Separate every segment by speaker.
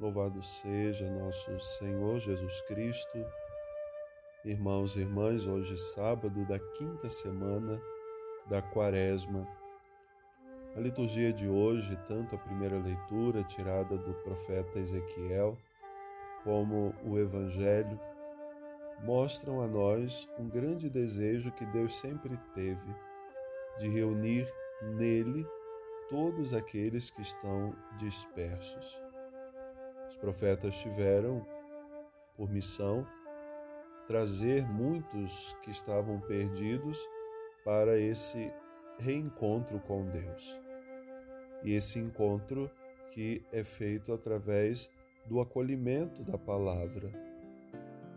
Speaker 1: Louvado seja nosso Senhor Jesus Cristo. Irmãos e irmãs, hoje sábado da quinta semana da Quaresma. A liturgia de hoje, tanto a primeira leitura tirada do profeta Ezequiel, como o Evangelho, mostram a nós um grande desejo que Deus sempre teve de reunir nele todos aqueles que estão dispersos. Os profetas tiveram por missão trazer muitos que estavam perdidos para esse reencontro com Deus. E esse encontro que é feito através do acolhimento da palavra,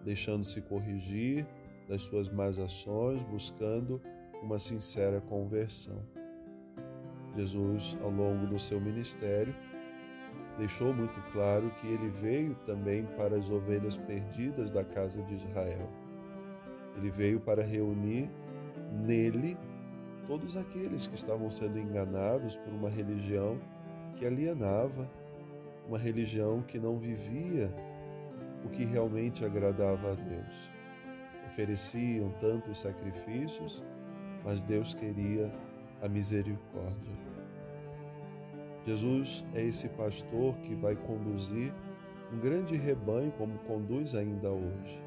Speaker 1: deixando-se corrigir das suas más ações, buscando uma sincera conversão. Jesus, ao longo do seu ministério, deixou muito claro que ele veio também para as ovelhas perdidas da casa de Israel. Ele veio para reunir nele todos aqueles que estavam sendo enganados por uma religião que alienava, uma religião que não vivia o que realmente agradava a Deus. Ofereciam tantos sacrifícios, mas Deus queria a misericórdia. Jesus é esse pastor que vai conduzir um grande rebanho, como conduz ainda hoje.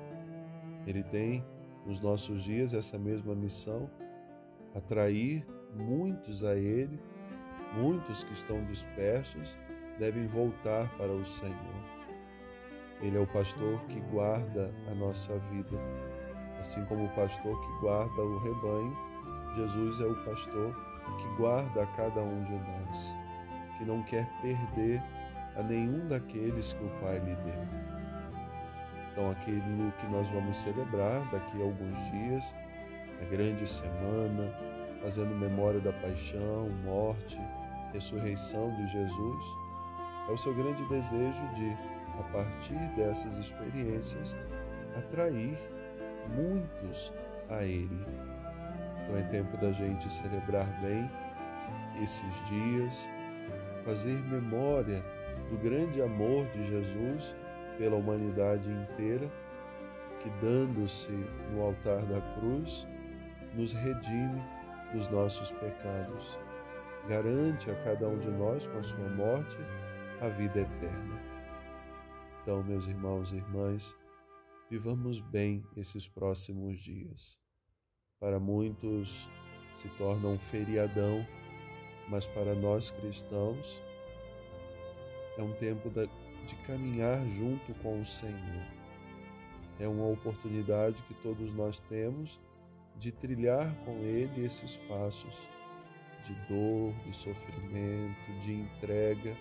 Speaker 1: Ele tem nos nossos dias essa mesma missão, atrair muitos a Ele, muitos que estão dispersos devem voltar para o Senhor. Ele é o pastor que guarda a nossa vida, assim como o pastor que guarda o rebanho, Jesus é o pastor que guarda a cada um de nós que não quer perder a nenhum daqueles que o Pai lhe deu. Então, aquilo que nós vamos celebrar daqui a alguns dias, a grande semana, fazendo memória da paixão, morte, ressurreição de Jesus, é o seu grande desejo de, a partir dessas experiências, atrair muitos a Ele. Então é tempo da gente celebrar bem esses dias, fazer memória do grande amor de Jesus pela humanidade inteira, que, dando-se no altar da cruz, nos redime dos nossos pecados, garante a cada um de nós, com a sua morte, a vida eterna. Então, meus irmãos e irmãs, vivamos bem esses próximos dias. Para muitos se torna um feriadão mas para nós cristãos é um tempo de caminhar junto com o Senhor. É uma oportunidade que todos nós temos de trilhar com Ele esses passos de dor, de sofrimento, de entrega,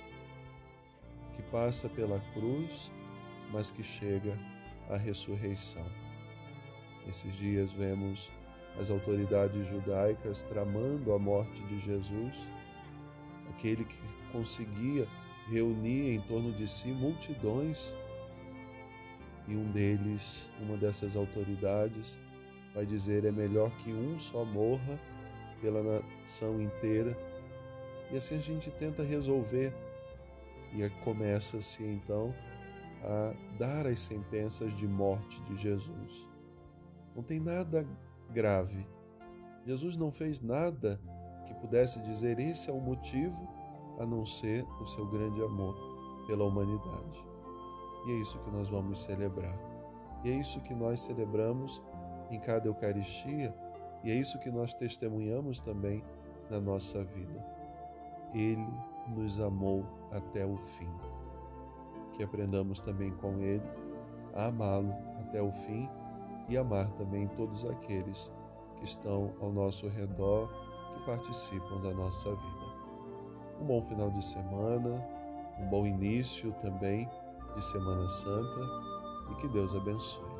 Speaker 1: que passa pela cruz, mas que chega à ressurreição. Esses dias vemos as autoridades judaicas tramando a morte de Jesus, aquele que conseguia reunir em torno de si multidões. E um deles, uma dessas autoridades, vai dizer: é melhor que um só morra pela nação inteira. E assim a gente tenta resolver. E começa-se então a dar as sentenças de morte de Jesus. Não tem nada grave. Jesus não fez nada que pudesse dizer esse é o motivo a não ser o seu grande amor pela humanidade. E é isso que nós vamos celebrar. E é isso que nós celebramos em cada Eucaristia e é isso que nós testemunhamos também na nossa vida. Ele nos amou até o fim. Que aprendamos também com Ele a amá-lo até o fim e amar também todos aqueles que estão ao nosso redor, que participam da nossa vida. Um bom final de semana, um bom início também de Semana Santa e que Deus abençoe.